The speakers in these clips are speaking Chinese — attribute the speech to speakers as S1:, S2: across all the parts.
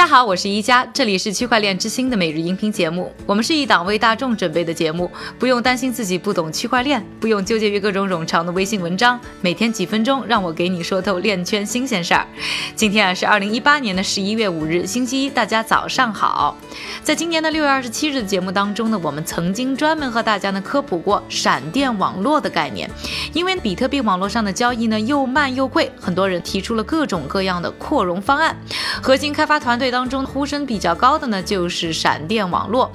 S1: 大家好，我是一加，这里是区块链之星的每日音频节目。我们是一档为大众准备的节目，不用担心自己不懂区块链，不用纠结于各种冗长的微信文章，每天几分钟，让我给你说透链圈新鲜事儿。今天啊是二零一八年的十一月五日，星期一，大家早上好。在今年的六月二十七日的节目当中呢，我们曾经专门和大家呢科普过闪电网络的概念，因为比特币网络上的交易呢又慢又贵，很多人提出了各种各样的扩容方案，核心开发团队。当中呼声比较高的呢，就是闪电网络。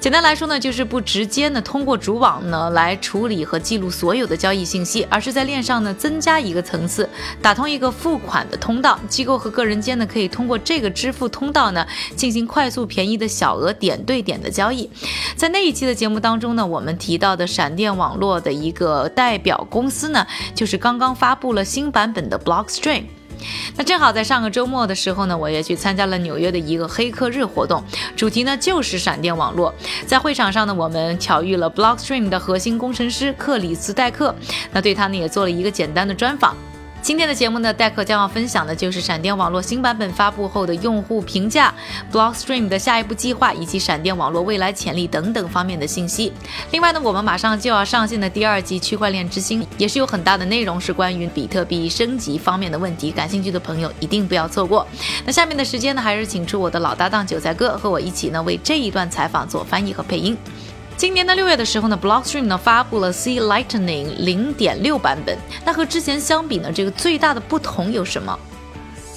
S1: 简单来说呢，就是不直接呢通过主网呢来处理和记录所有的交易信息，而是在链上呢增加一个层次，打通一个付款的通道，机构和个人间呢可以通过这个支付通道呢进行快速便宜的小额点对点的交易。在那一期的节目当中呢，我们提到的闪电网络的一个代表公司呢，就是刚刚发布了新版本的 Blockstream。那正好在上个周末的时候呢，我也去参加了纽约的一个黑客日活动，主题呢就是闪电网络。在会场上呢，我们巧遇了 Blockstream 的核心工程师克里斯戴克，那对他呢也做了一个简单的专访。今天的节目呢，戴克将要分享的就是闪电网络新版本发布后的用户评价、Blockstream 的下一步计划以及闪电网络未来潜力等等方面的信息。另外呢，我们马上就要上线的第二季区块链之星也是有很大的内容是关于比特币升级方面的问题，感兴趣的朋友一定不要错过。那下面的时间呢，还是请出我的老搭档韭菜哥和我一起呢，为这一段采访做翻译和配音。今年的六月的时候呢，Blockstream 呢发布了 C Lightning 零点六版本。那和之前相比呢，这个最大的不同有什么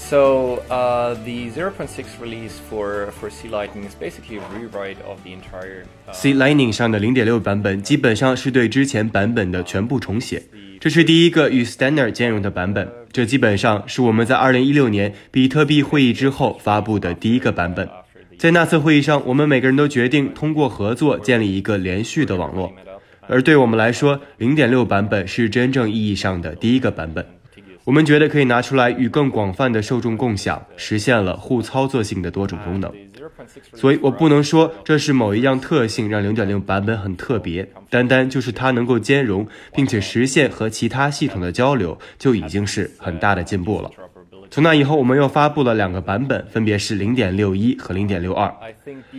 S2: ？So uh, the 0.6 release for for C Lightning is basically a rewrite of the entire.
S3: C Lightning 上的零点六版本基本上是对之前版本的全部重写。这是第一个与 Standard 兼容的版本。这基本上是我们在二零一六年比特币会议之后发布的第一个版本。在那次会议上，我们每个人都决定通过合作建立一个连续的网络。而对我们来说，零点六版本是真正意义上的第一个版本。我们觉得可以拿出来与更广泛的受众共享，实现了互操作性的多种功能。所以我不能说这是某一样特性让零点六版本很特别，单单就是它能够兼容并且实现和其他系统的交流，就已经是很大的进步了。从那以后，我们又发布了两个版本，分别是零点六一和零点六二。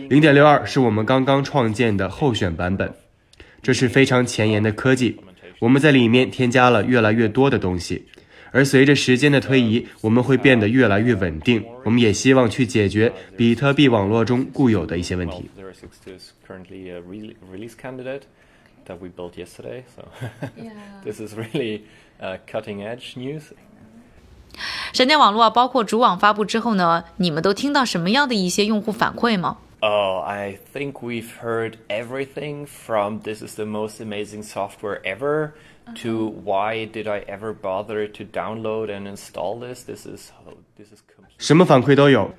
S3: 零点六二是我们刚刚创建的候选版本，这是非常前沿的科技。我们在里面添加了越来越多的东西，而随着时间的推移，我们会变得越来越稳定。我们也希望去解决比特币网络中固有的一些问题。
S2: That we built yesterday, so this is really cutting edge news.
S1: 闪电网络啊包括主网发布之后呢，你们都听到什么样的一些用户反馈吗
S2: ？Oh, I think we've heard everything from this is the most amazing software ever to why did I ever bother to download and install this? This is
S3: this is 什么反馈都有。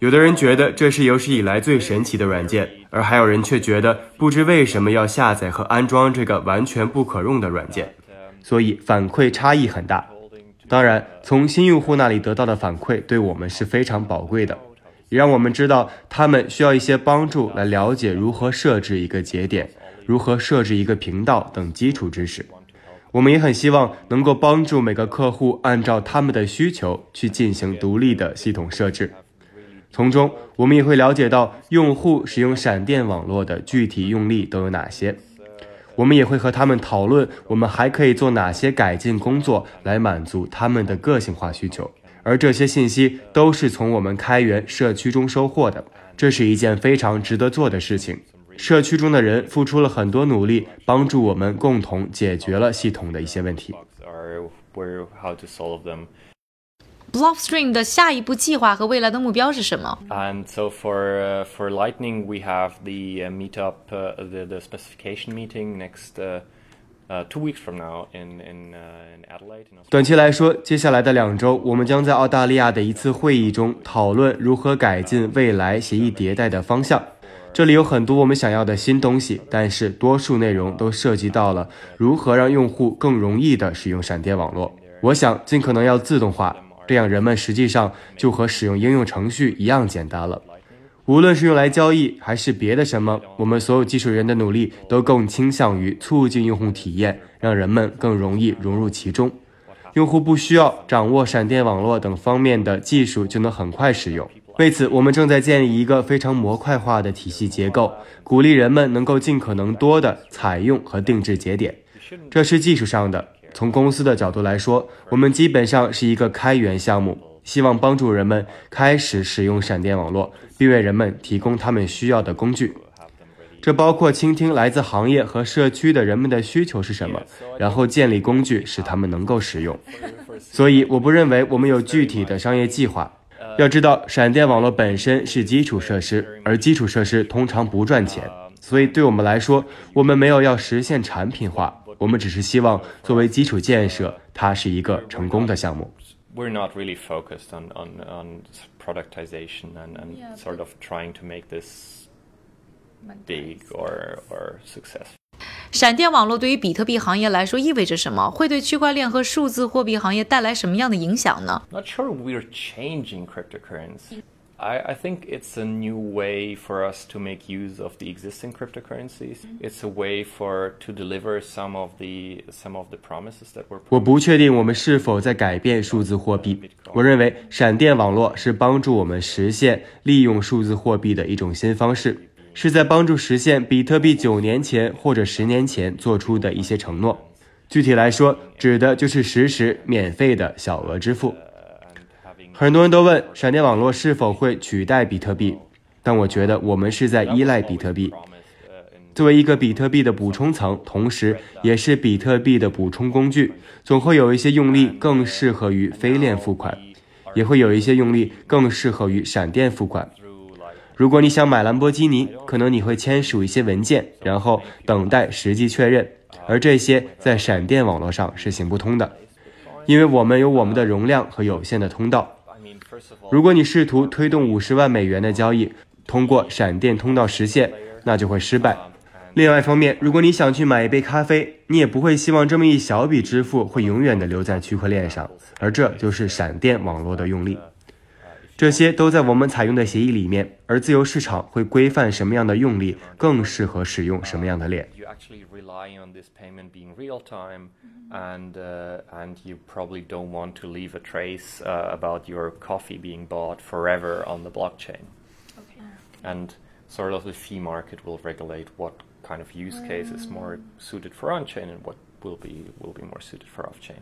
S3: 有的人觉得这是有史以来最神奇的软件，而还有人却觉得不知为什么要下载和安装这个完全不可用的软件，所以反馈差异很大。当然，从新用户那里得到的反馈对我们是非常宝贵的，也让我们知道他们需要一些帮助来了解如何设置一个节点、如何设置一个频道等基础知识。我们也很希望能够帮助每个客户按照他们的需求去进行独立的系统设置。从中，我们也会了解到用户使用闪电网络的具体用例都有哪些。我们也会和他们讨论，我们还可以做哪些改进工作来满足他们的个性化需求，而这些信息都是从我们开源社区中收获的。这是一件非常值得做的事情。社区中的人付出了很多努力，帮助我们共同解决了系统的一些问题。
S1: Blockstream 的下一步计划和未来的目标是什么
S2: ？And so for for Lightning, we have the meetup, the the specification meeting next two weeks from now in in in Adelaide.
S3: 短期来说，接下来的两周，我们将在澳大利亚的一次会议中讨论如何改进未来协议迭代的方向。这里有很多我们想要的新东西，但是多数内容都涉及到了如何让用户更容易地使用闪电网络。我想尽可能要自动化。这样，人们实际上就和使用应用程序一样简单了。无论是用来交易还是别的什么，我们所有技术人的努力都更倾向于促进用户体验，让人们更容易融入其中。用户不需要掌握闪电网络等方面的技术就能很快使用。为此，我们正在建立一个非常模块化的体系结构，鼓励人们能够尽可能多的采用和定制节点。这是技术上的。从公司的角度来说，我们基本上是一个开源项目，希望帮助人们开始使用闪电网络，并为人们提供他们需要的工具。这包括倾听来自行业和社区的人们的需求是什么，然后建立工具使他们能够使用。所以，我不认为我们有具体的商业计划。要知道，闪电网络本身是基础设施，而基础设施通常不赚钱。所以，对我们来说，我们没有要实现产品化，我们只是希望作为基础建设，它是一个成功的项目。
S2: We're not really focused on on on productization and and sort of trying to make this big or or successful.
S1: 闪电网络对于比特币行业来说意味着什么？会对区块链和数字货币行业带来什么样的影响呢？
S2: Not sure we're changing cryptocurrency. I, I think it's a new way for us to make use of the existing cryptocurrencies. It's a way for to deliver some of the some of the promises that were.
S3: 我不确定我们是否在改变数字货币。我认为闪电网络是帮助我们实现利用数字货币的一种新方式。是在帮助实现比特币九年前或者十年前做出的一些承诺。具体来说，指的就是实时免费的小额支付。很多人都问闪电网络是否会取代比特币，但我觉得我们是在依赖比特币，作为一个比特币的补充层，同时也是比特币的补充工具。总会有一些用例更适合于非链付款，也会有一些用例更适合于闪电付款。如果你想买兰博基尼，可能你会签署一些文件，然后等待实际确认，而这些在闪电网络上是行不通的，因为我们有我们的容量和有限的通道。如果你试图推动五十万美元的交易通过闪电通道实现，那就会失败。另外一方面，如果你想去买一杯咖啡，你也不会希望这么一小笔支付会永远的留在区块链上，而这就是闪电网络的用力。这些都在我们采用的协议里面，而自由市场会规范什么样的用力更适合使用什么样的链。
S2: and uh, and you probably don't want to leave a trace uh, about your coffee being bought forever on the blockchain. Okay. And sort of the fee market will regulate what kind of use case is more suited for on-chain and what will be will be more suited for off-chain.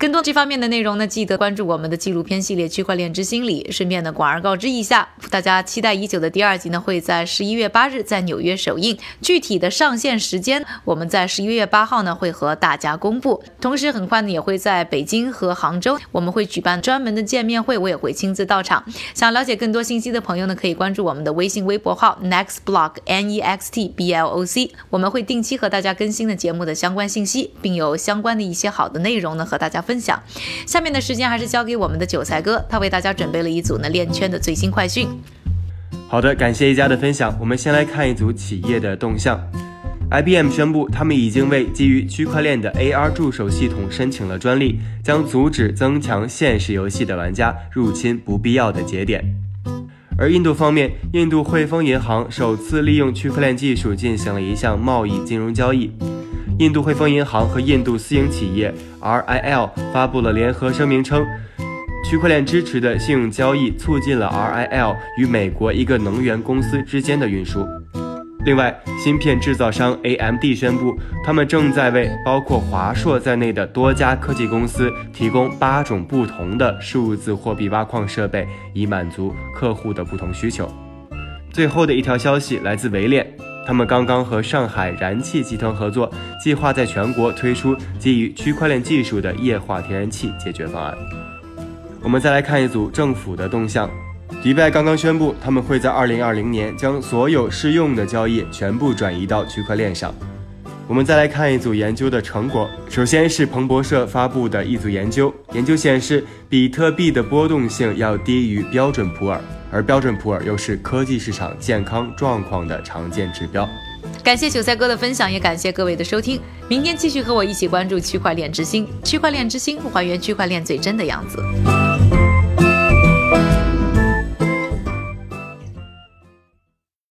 S1: 更多这方面的内容呢，记得关注我们的纪录片系列《区块链之心理》。顺便呢，广而告之一下，大家期待已久的第二集呢，会在十一月八日在纽约首映。具体的上线时间，我们在十一月八号呢会和大家公布。同时，很快呢也会在北京和杭州，我们会举办专门的见面会，我也会亲自到场。想了解更多信息的朋友呢，可以关注我们的微信微博号 Next Block N E X T B L O C，我们会定期和大家更新的节目的相关信息，并有相关的一些好的内容呢和大家。分享，下面的时间还是交给我们的韭菜哥，他为大家准备了一组呢链圈的最新快讯。
S3: 好的，感谢一家的分享。我们先来看一组企业的动向。IBM 宣布，他们已经为基于区块链的 AR 助手系统申请了专利，将阻止增强现实游戏的玩家入侵不必要的节点。而印度方面，印度汇丰银行首次利用区块链技术进行了一项贸易金融交易。印度汇丰银行和印度私营企业 RIL 发布了联合声明称，区块链支持的信用交易促进了 RIL 与美国一个能源公司之间的运输。另外，芯片制造商 AMD 宣布，他们正在为包括华硕在内的多家科技公司提供八种不同的数字货币挖矿设备，以满足客户的不同需求。最后的一条消息来自维链。他们刚刚和上海燃气集团合作，计划在全国推出基于区块链技术的液化天然气解决方案。我们再来看一组政府的动向，迪拜刚刚宣布，他们会在二零二零年将所有适用的交易全部转移到区块链上。我们再来看一组研究的成果，首先是彭博社发布的一组研究，研究显示，比特币的波动性要低于标准普尔。而标准普尔又是科技市场健康状况的常见指标。
S1: 感谢韭菜哥的分享，也感谢各位的收听。明天继续和我一起关注区块链之星，区块链之星还原区块链最真的样子。